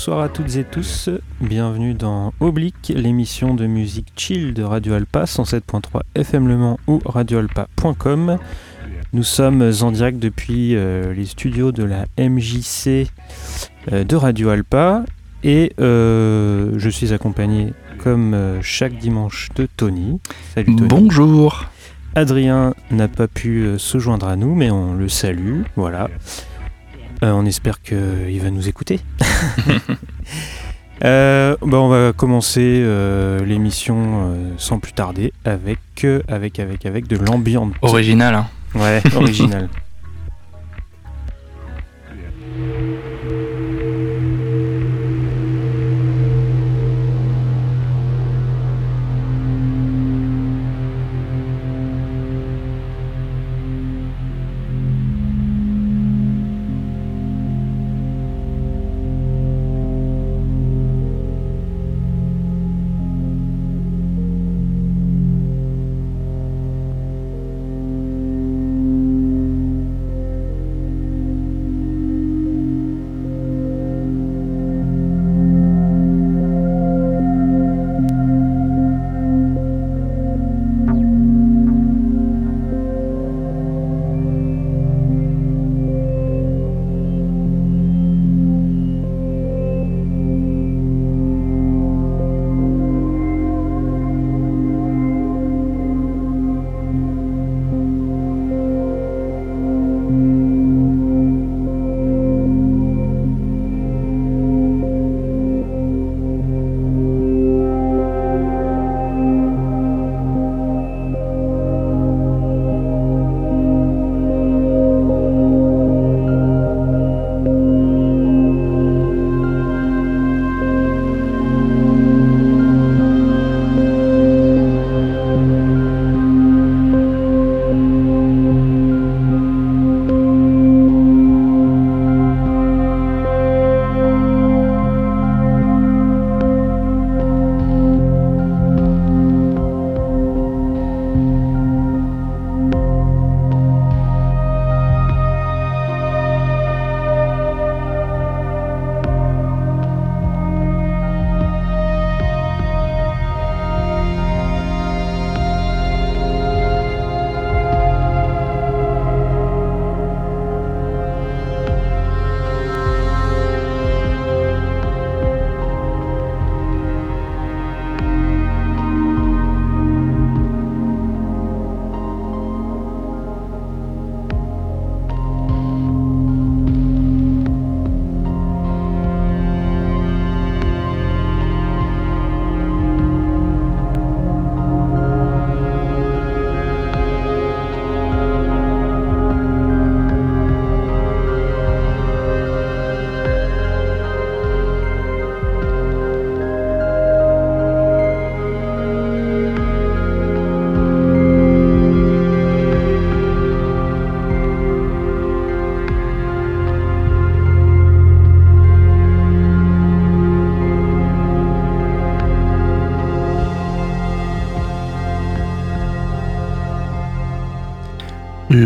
Bonsoir à toutes et tous, bienvenue dans Oblique, l'émission de musique chill de Radio Alpa 107.3 FM Le Mans ou radioalpa.com. Nous sommes en direct depuis euh, les studios de la MJC euh, de Radio Alpa et euh, je suis accompagné comme chaque dimanche de Tony. Salut Tony. Bonjour. Adrien n'a pas pu se joindre à nous mais on le salue, voilà. Euh, on espère qu'il va nous écouter. Euh, bah, on va commencer euh, l'émission sans plus tarder avec, avec, avec, avec de l'ambiance. Original, hein. Ouais, original.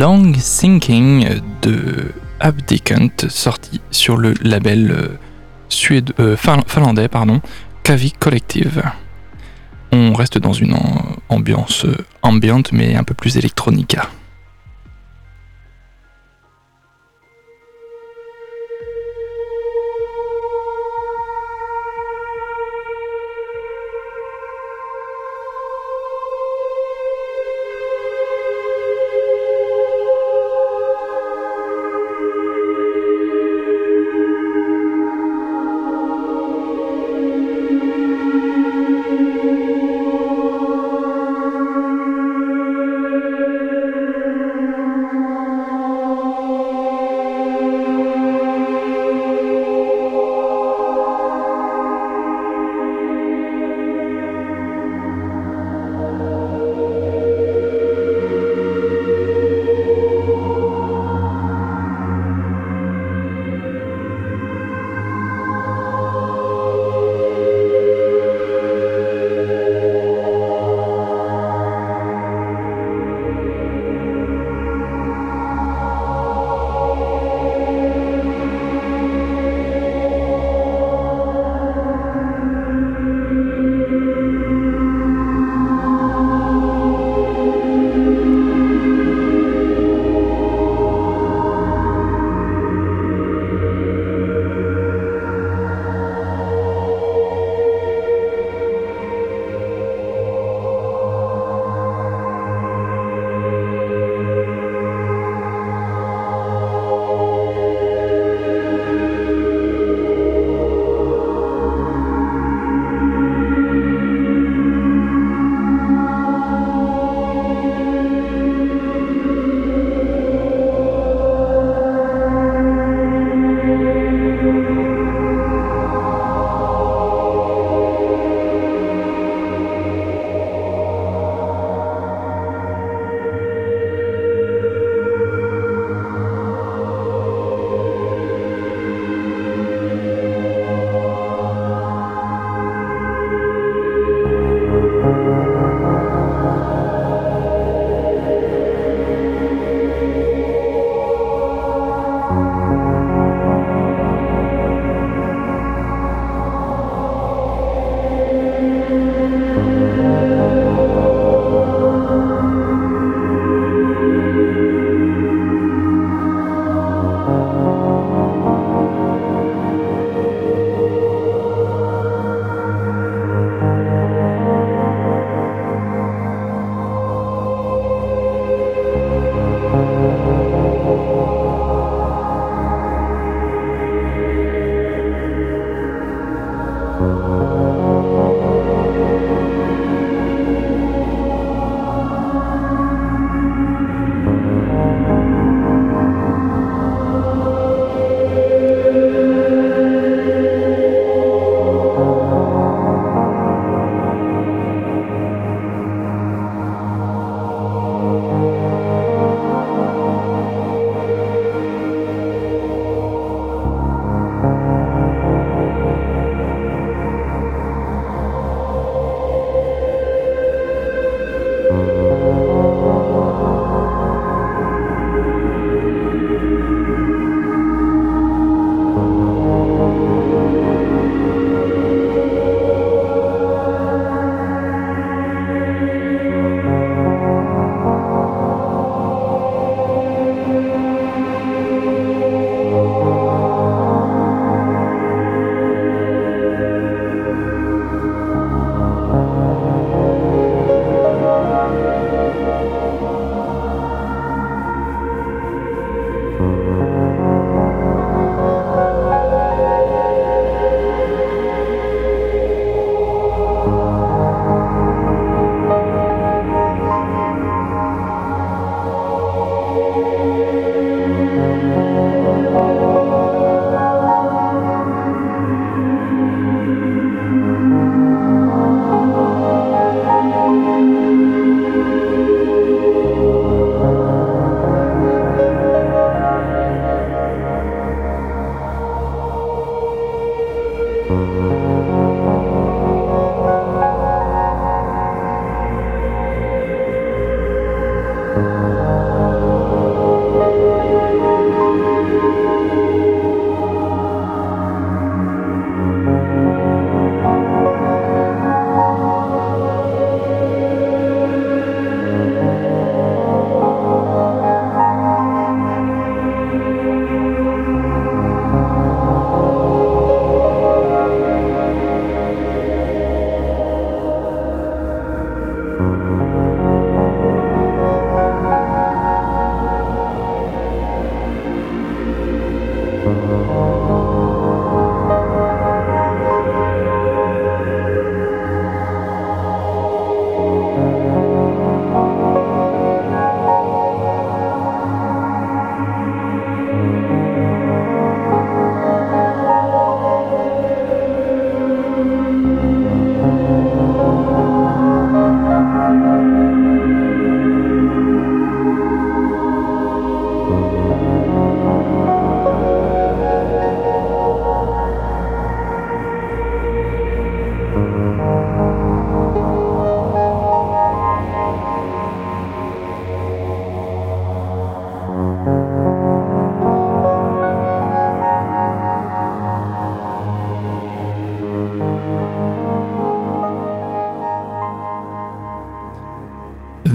Long Thinking de Abdicant, sorti sur le label euh, euh, finlandais pardon, Kavi Collective. On reste dans une ambiance euh, ambiante mais un peu plus électronica.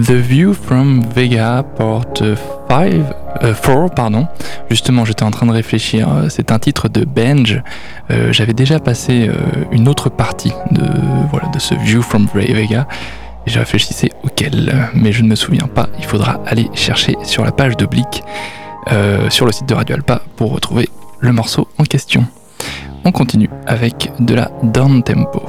The View from Vega Port 5, 4, euh, pardon. Justement, j'étais en train de réfléchir. Euh, c'est un titre de Benj. Euh, j'avais déjà passé une autre partie de, voilà, de ce View from Vega. Et je réfléchissais auquel, mais je ne me souviens pas. Il faudra aller chercher sur la page d'Oblique, sur le site de Radio Alpa, pour retrouver le morceau en question. On continue avec de la down tempo.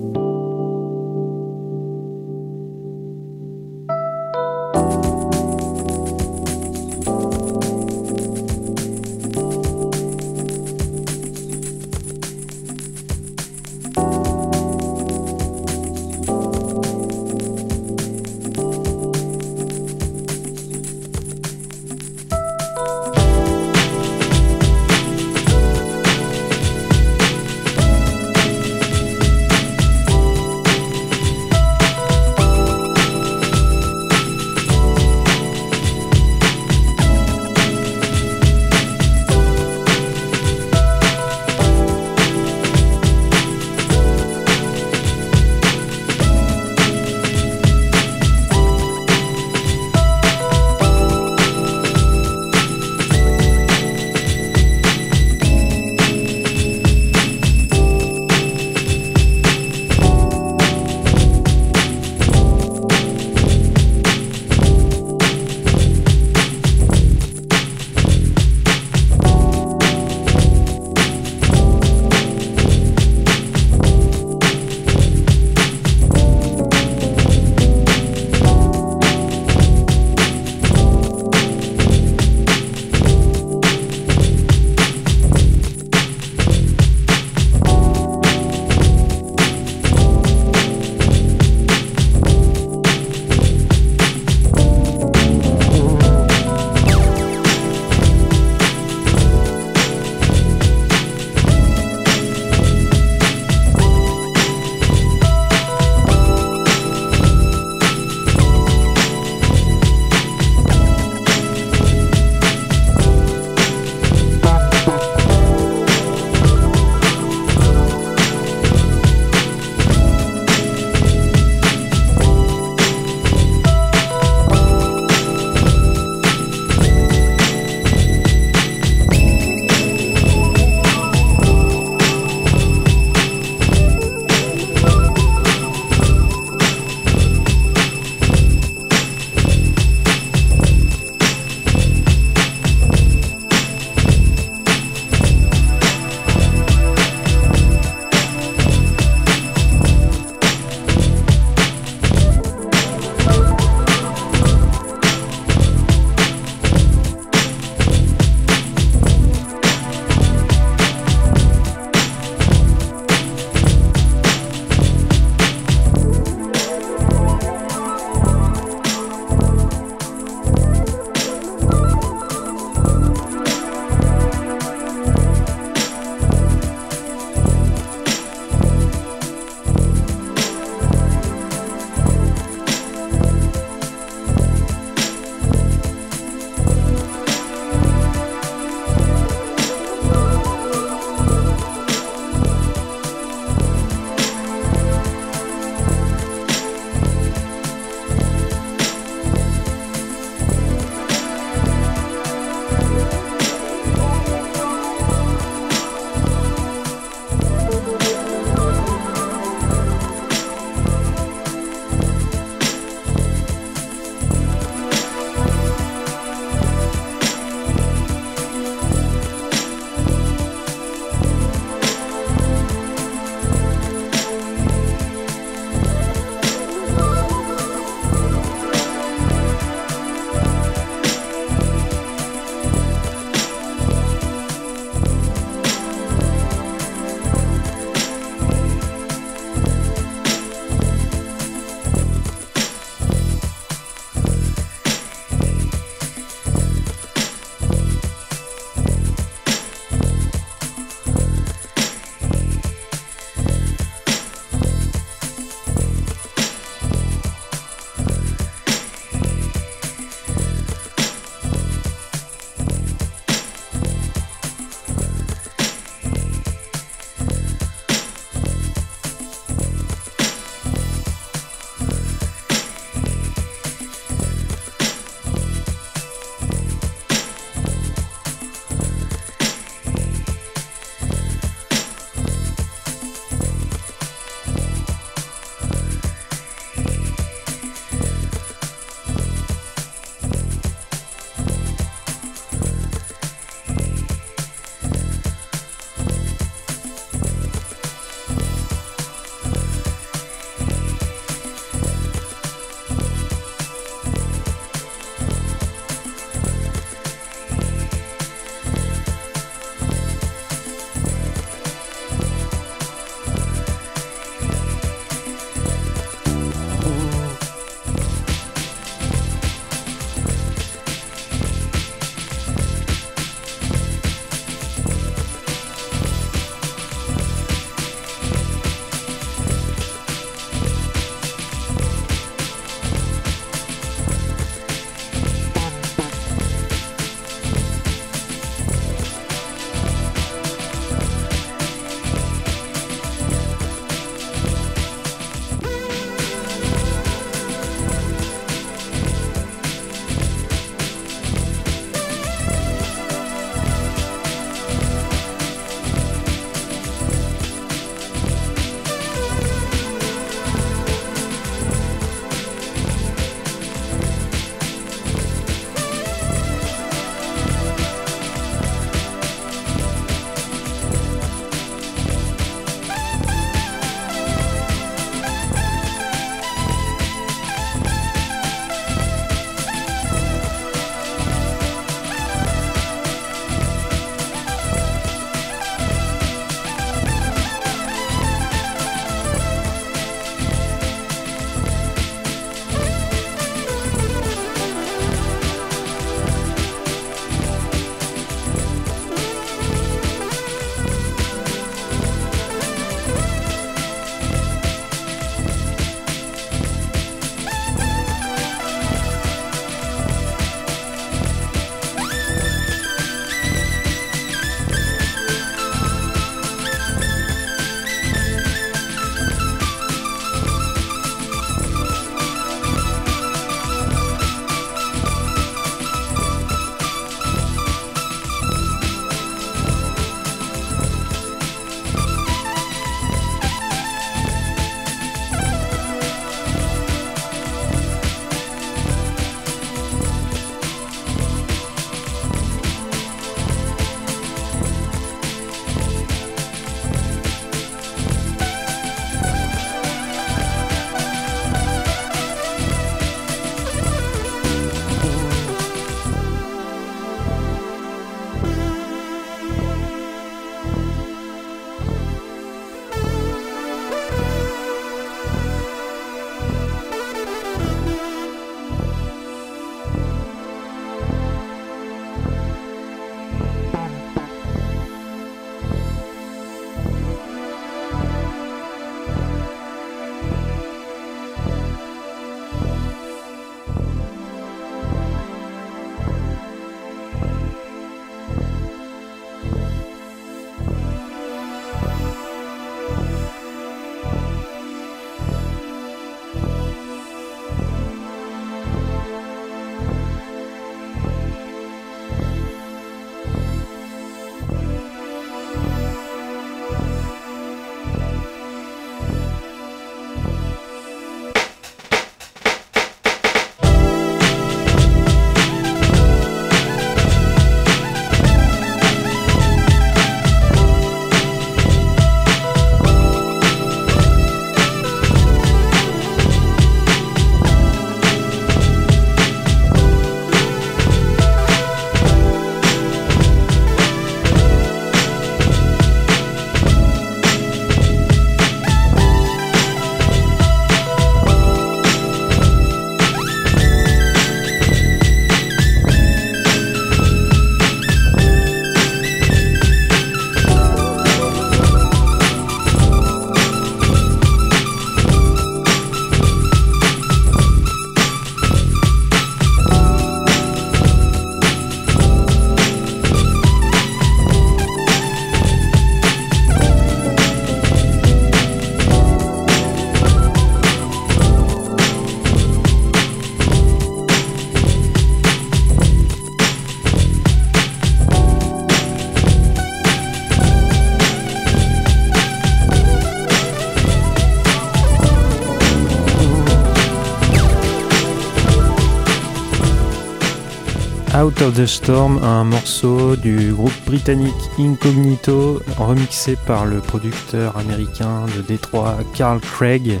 Out of the Storm, un morceau du groupe britannique Incognito, remixé par le producteur américain de Détroit Carl Craig.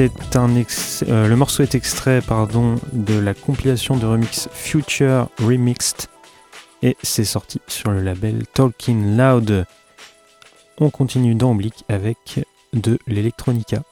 Euh, le morceau est extrait de la compilation de remix Future Remixed et c'est sorti sur le label Talking Loud. On continue dans avec de l'electronica.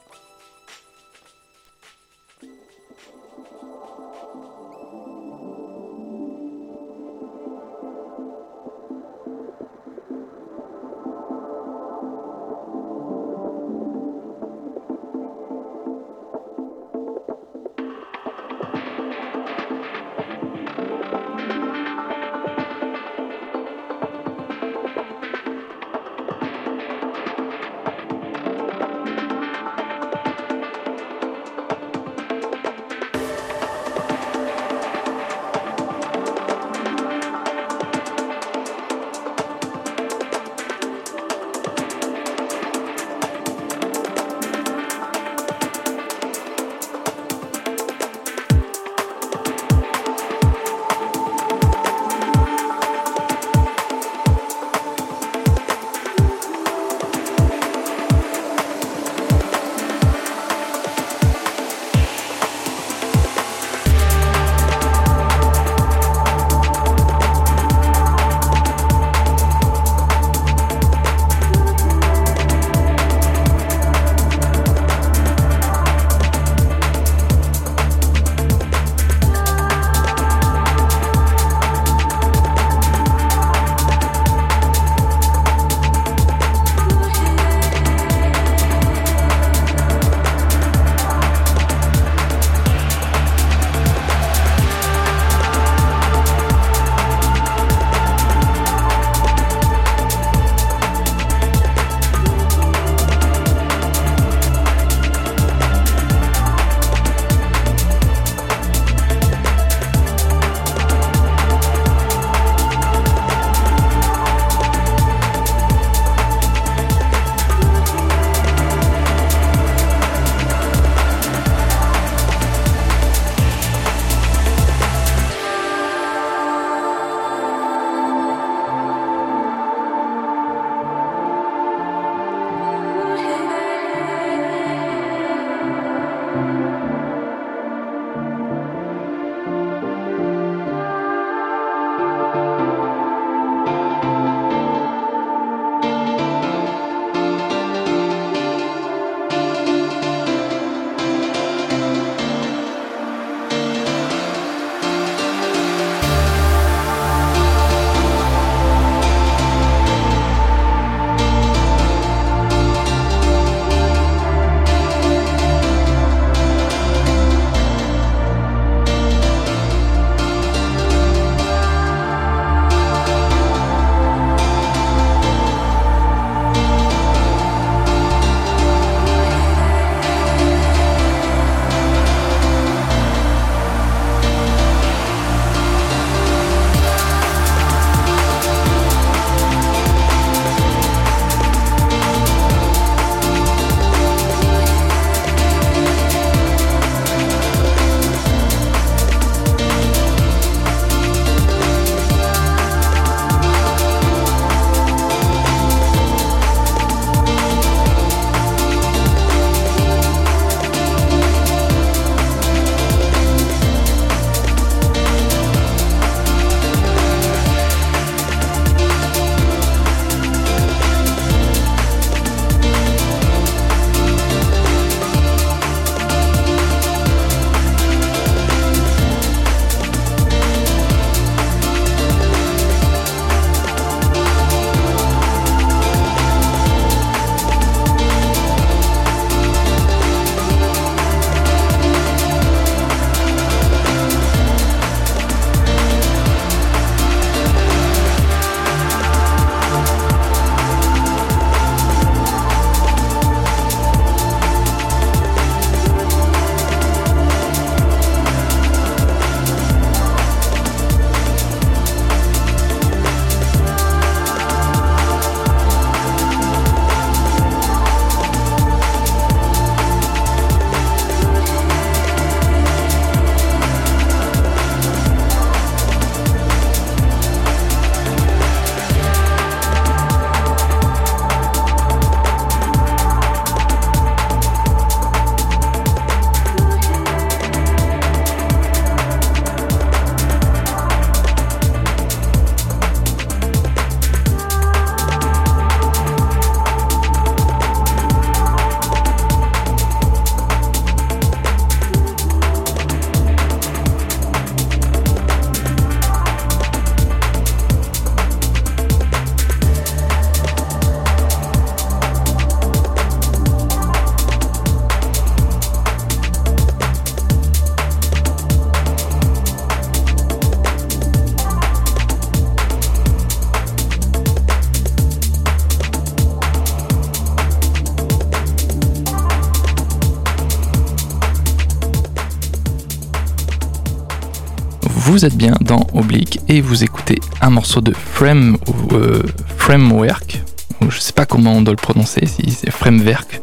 Vous êtes bien dans Oblique et vous écoutez un morceau de Frame, euh, Framework. Je sais pas comment on doit le prononcer, c'est Framework.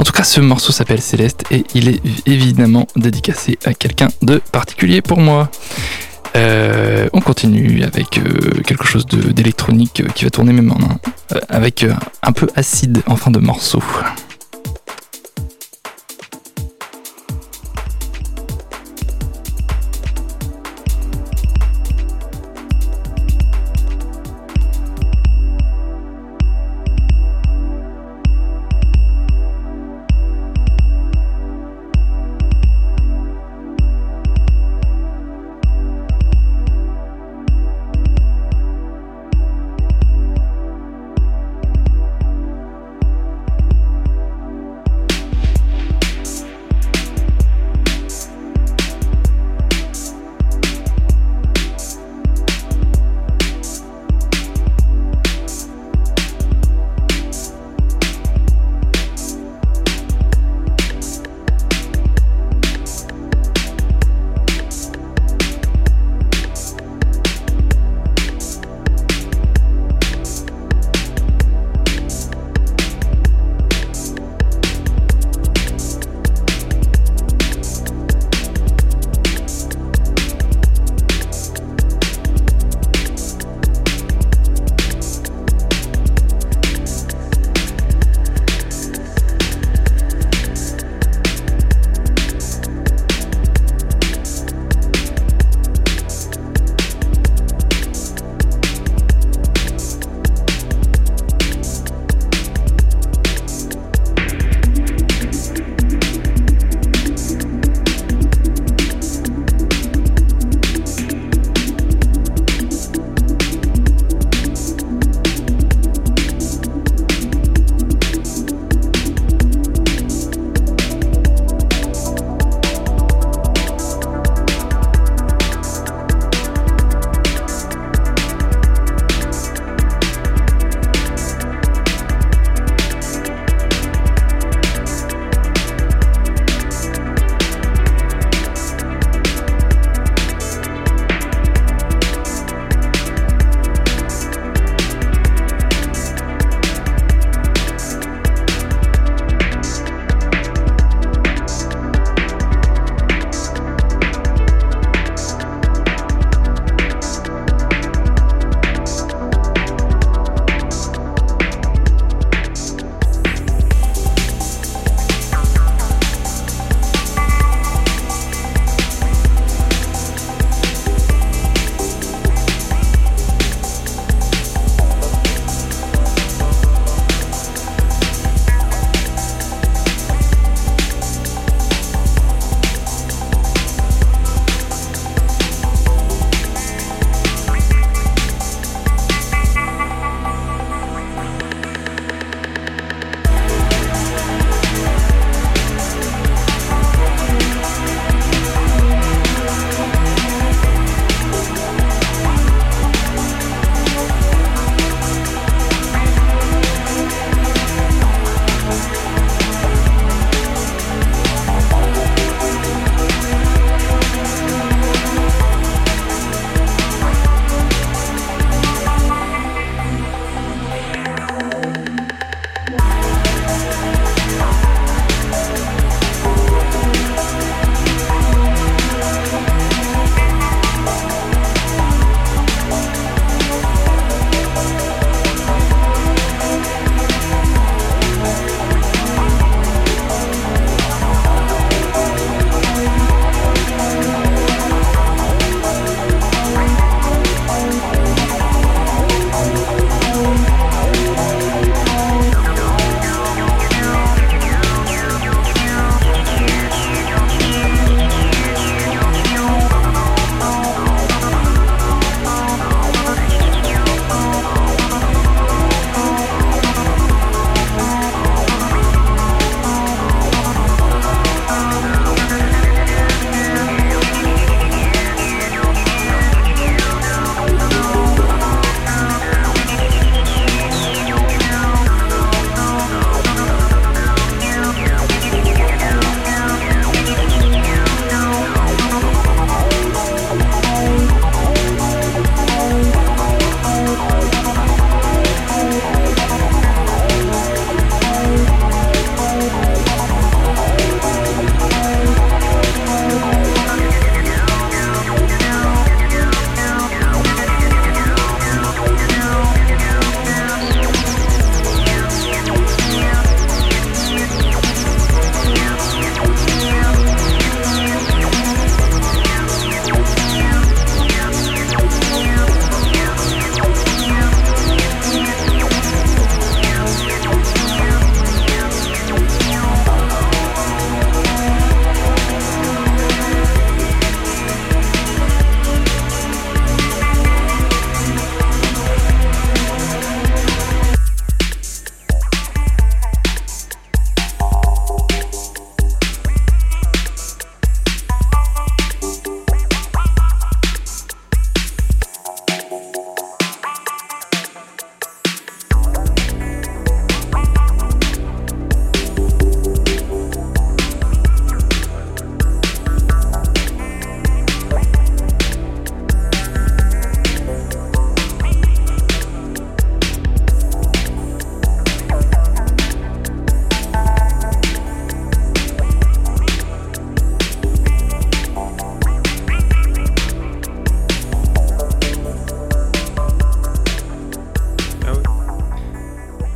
En tout cas, ce morceau s'appelle Céleste et il est évidemment dédicacé à quelqu'un de particulier pour moi. Euh, on continue avec euh, quelque chose d'électronique qui va tourner même en main, avec un peu acide en fin de morceau.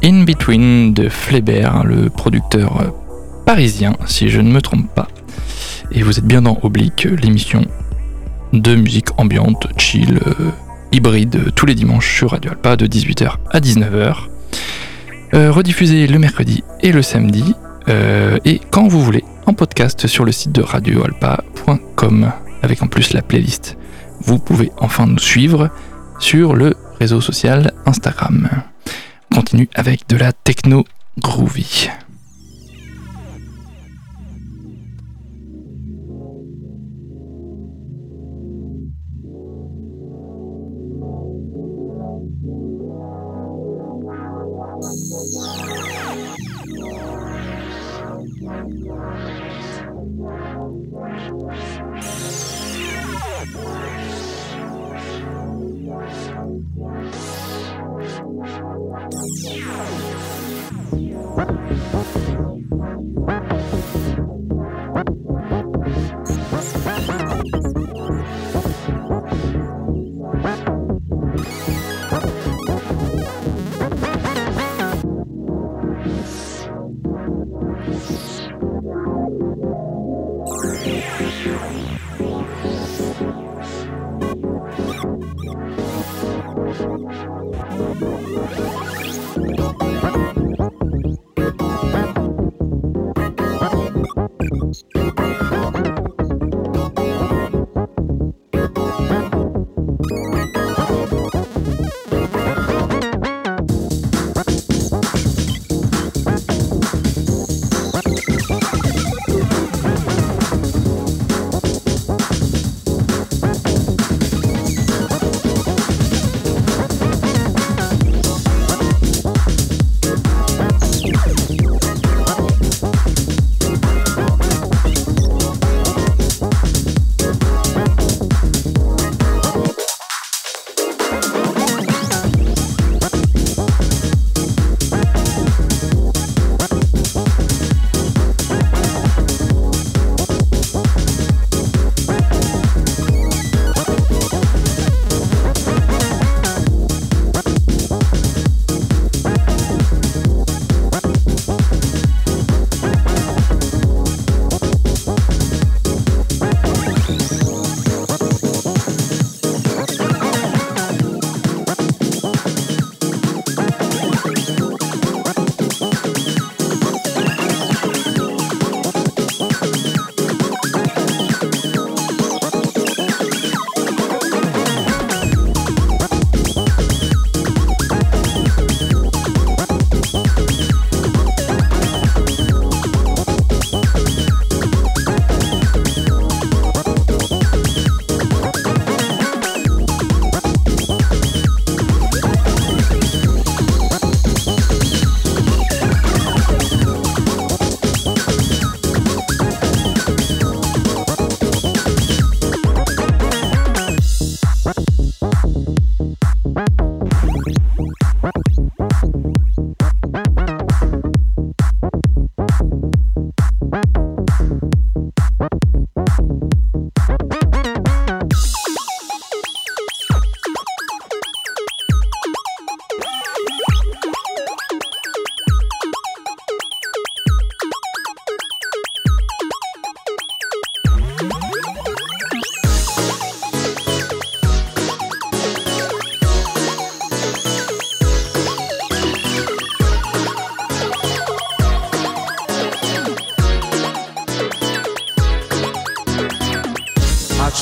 Between de Fleber, le producteur parisien, si je ne me trompe pas. Et vous êtes bien dans Oblique, l'émission de musique ambiante, chill, euh, hybride, tous les dimanches sur Radio Alpa de 18h à 19h. Euh, rediffusé le mercredi et le samedi, euh, et quand vous voulez, en podcast sur le site de radioalpa.com, avec en plus la playlist. Vous pouvez enfin nous suivre sur le réseau social Instagram. On continue avec de la techno groovy.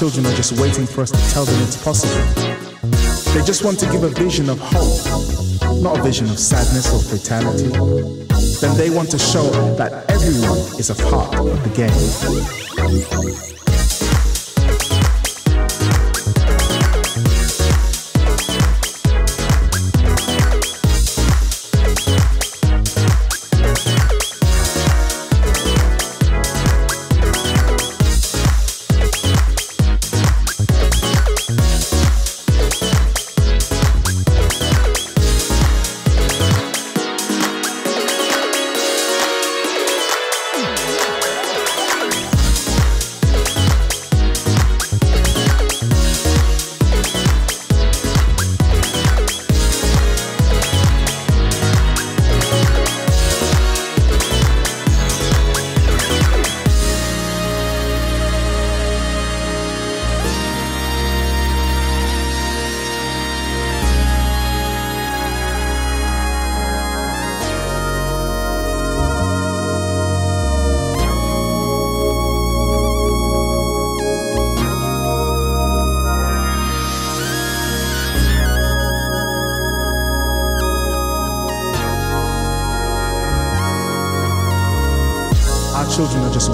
Children are just waiting for us to tell them it's possible. They just want to give a vision of hope, not a vision of sadness or fatality. Then they want to show that everyone is a part of the game.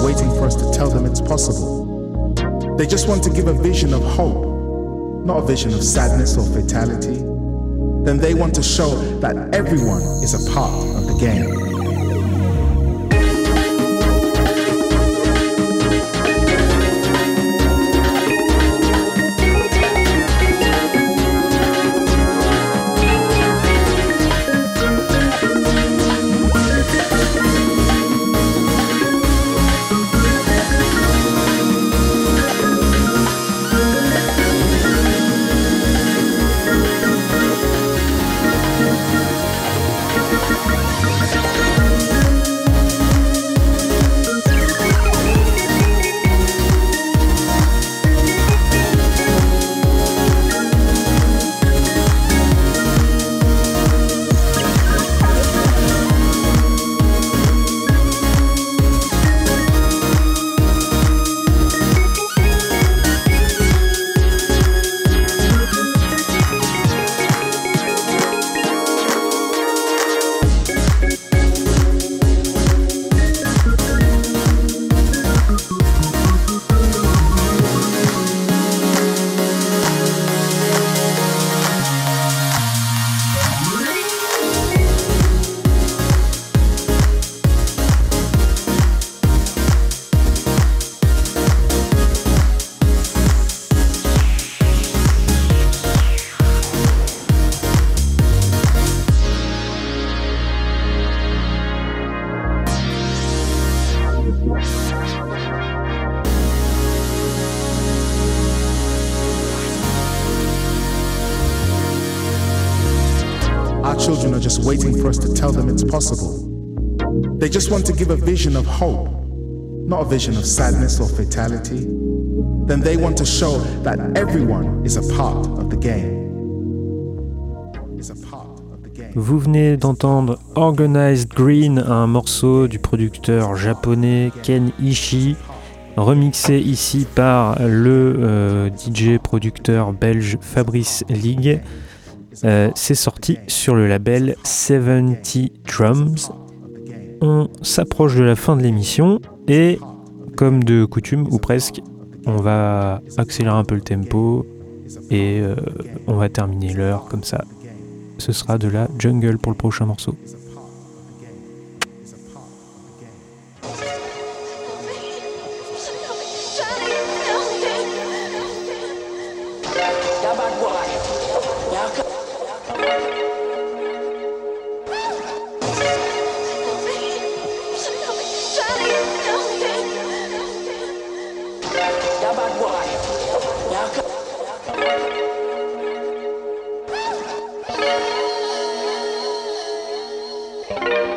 Waiting for us to tell them it's possible. They just want to give a vision of hope, not a vision of sadness or fatality. Then they want to show that everyone is a part of the game. They just want to give a vision of hope, not a vision of sadness or fatality. Then they want to show that everyone is a part of the game. Vous venez d'entendre Organized Green, un morceau du producteur japonais Ken Ishii, remixé ici par le euh, DJ producteur belge Fabrice Ligue. Euh, c'est sorti sur le label 70 Drums on s'approche de la fin de l'émission et, comme de coutume, ou presque, on va accélérer un peu le tempo et euh, on va terminer l'heure comme ça. Ce sera de la jungle pour le prochain morceau. thank you.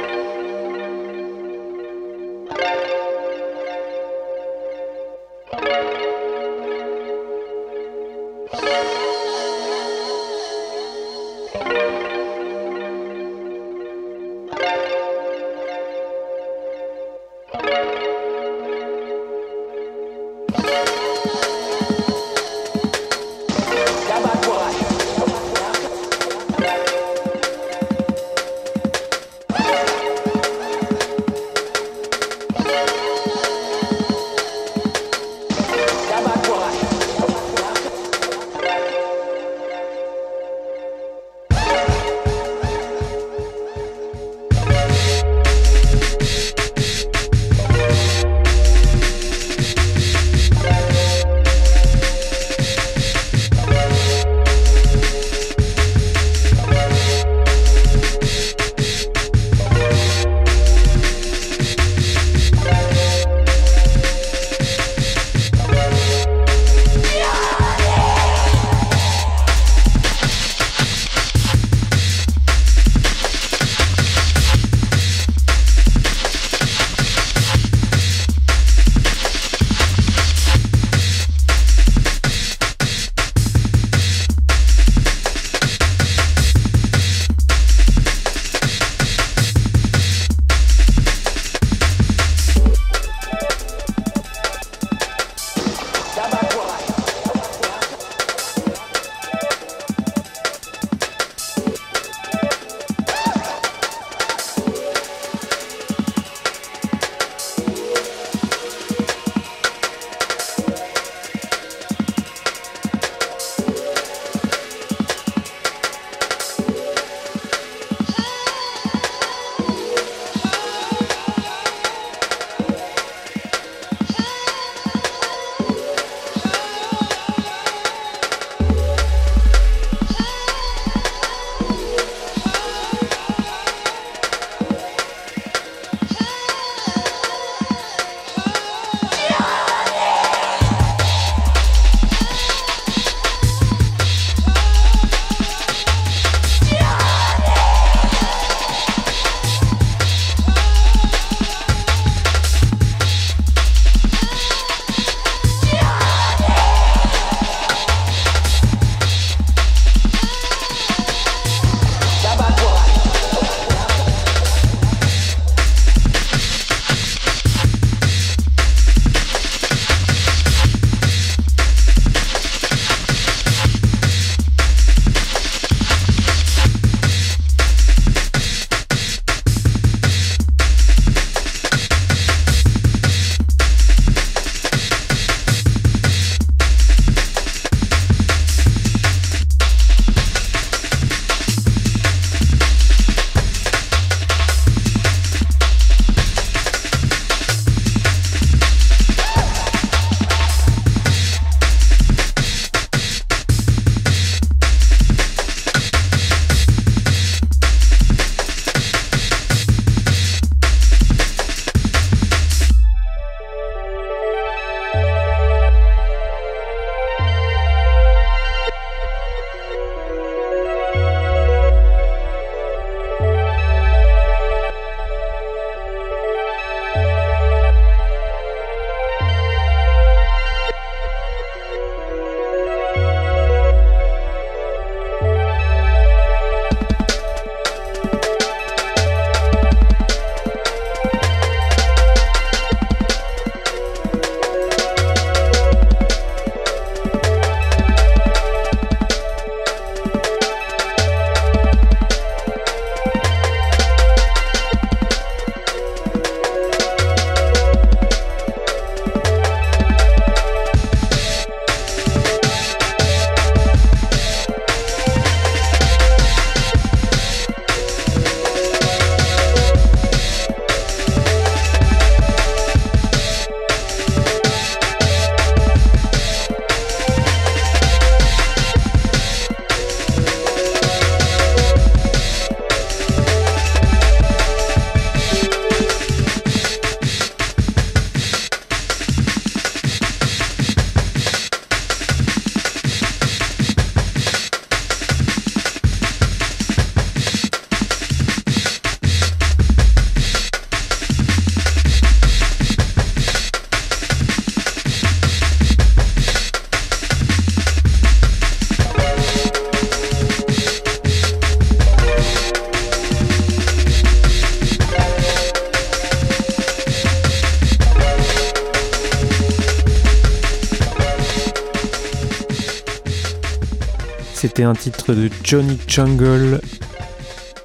C'était un titre de Johnny Jungle,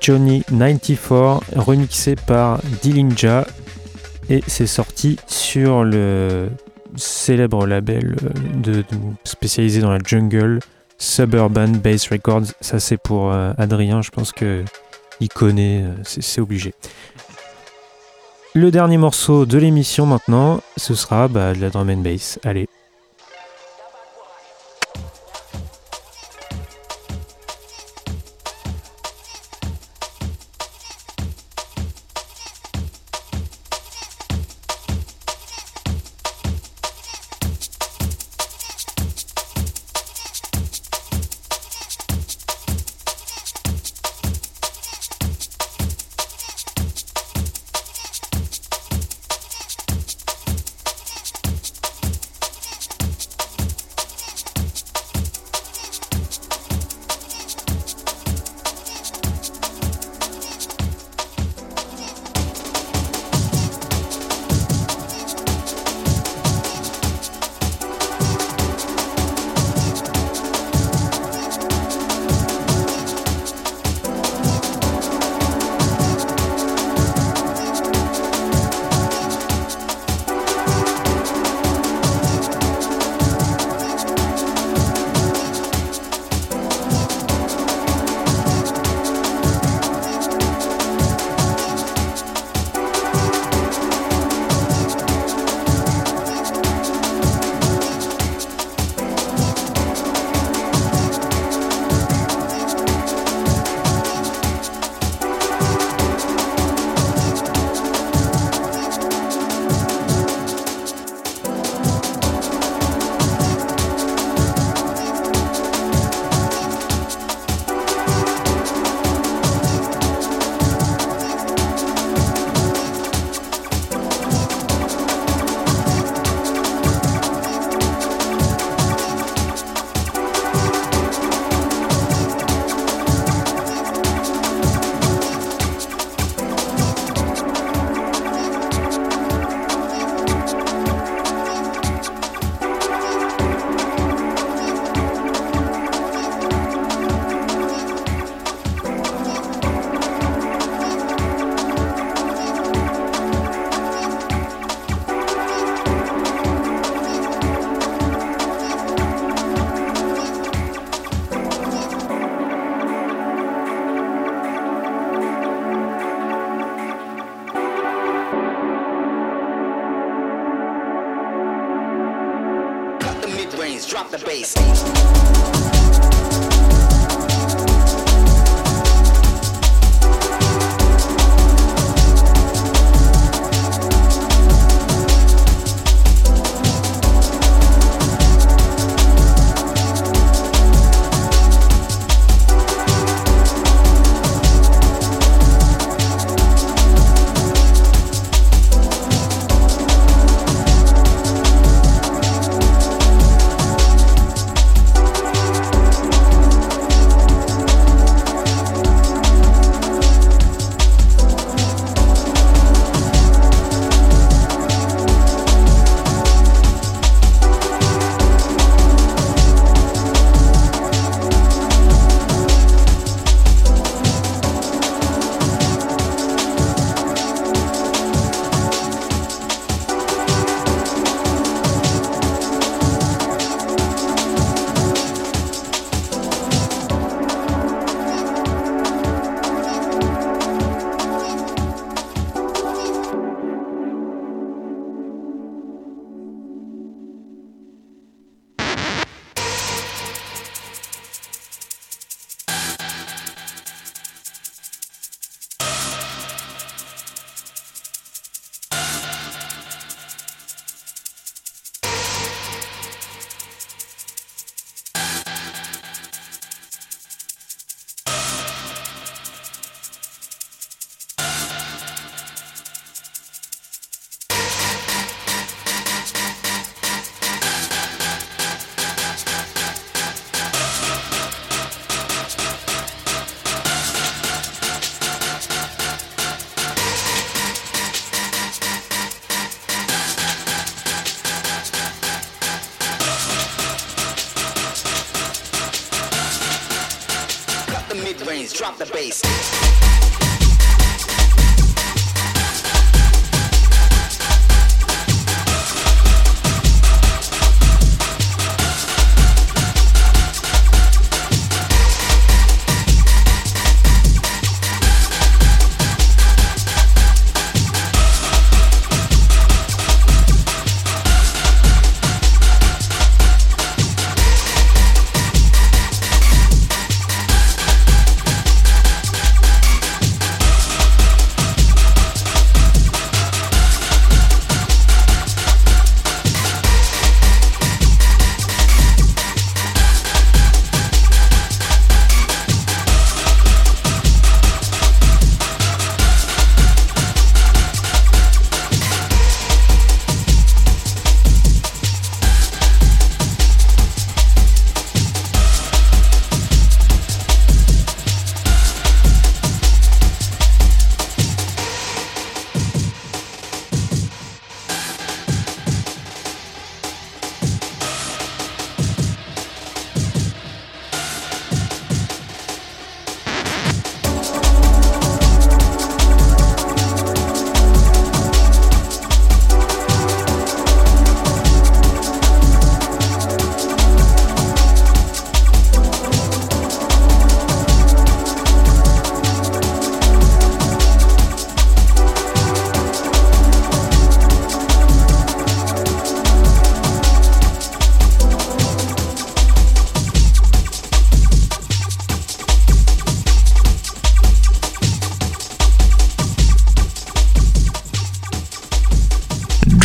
Johnny 94, remixé par Dillinja. Et c'est sorti sur le célèbre label euh, spécialisé dans la jungle, Suburban Bass Records. Ça, c'est pour euh, Adrien, je pense que il connaît, euh, c'est obligé. Le dernier morceau de l'émission maintenant, ce sera bah, de la drum and bass. Allez,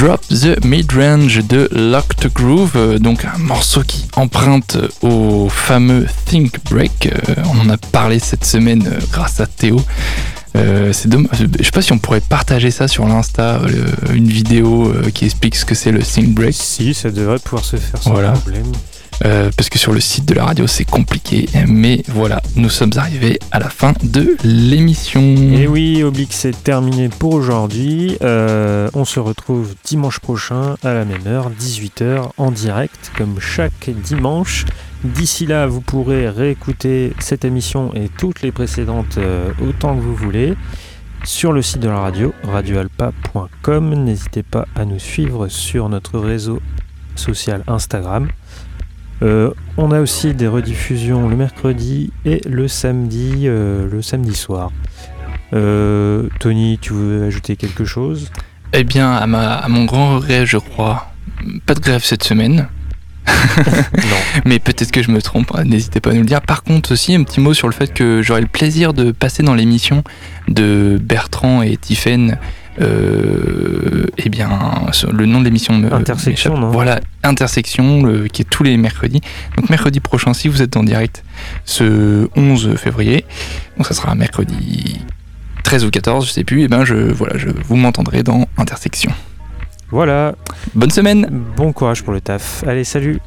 Drop the Midrange de Locked Groove, euh, donc un morceau qui emprunte au fameux Think Break. Euh, on en a parlé cette semaine euh, grâce à Théo. Euh, c'est. Je sais pas si on pourrait partager ça sur l'Insta, euh, une vidéo euh, qui explique ce que c'est le Think Break. Si, ça devrait pouvoir se faire sans Voilà. problème. Euh, parce que sur le site de la radio c'est compliqué. Mais voilà, nous sommes arrivés à la fin de l'émission. Et oui, Oblique, c'est terminé pour aujourd'hui. Euh, on se retrouve dimanche prochain à la même heure, 18h, en direct, comme chaque dimanche. D'ici là, vous pourrez réécouter cette émission et toutes les précédentes euh, autant que vous voulez sur le site de la radio, radioalpa.com. N'hésitez pas à nous suivre sur notre réseau social Instagram. Euh, on a aussi des rediffusions le mercredi et le samedi, euh, le samedi soir. Euh, Tony, tu veux ajouter quelque chose? Eh bien, à, ma, à mon grand regret, je crois, pas de grève cette semaine. Non. Mais peut-être que je me trompe, hein, n'hésitez pas à nous le dire. Par contre, aussi, un petit mot sur le fait que j'aurai le plaisir de passer dans l'émission de Bertrand et Tiffen. Euh, eh bien, le nom de l'émission me Intersection, non Voilà, Intersection, le- qui est tous les mercredis. Donc, mercredi prochain, si vous êtes en direct, ce 11 février, donc ça sera mercredi 13 ou 14, je sais plus, et ben je, voilà, je, vous m'entendrez dans Intersection. Voilà, Bonne semaine bon courage pour le taf. Allez, salut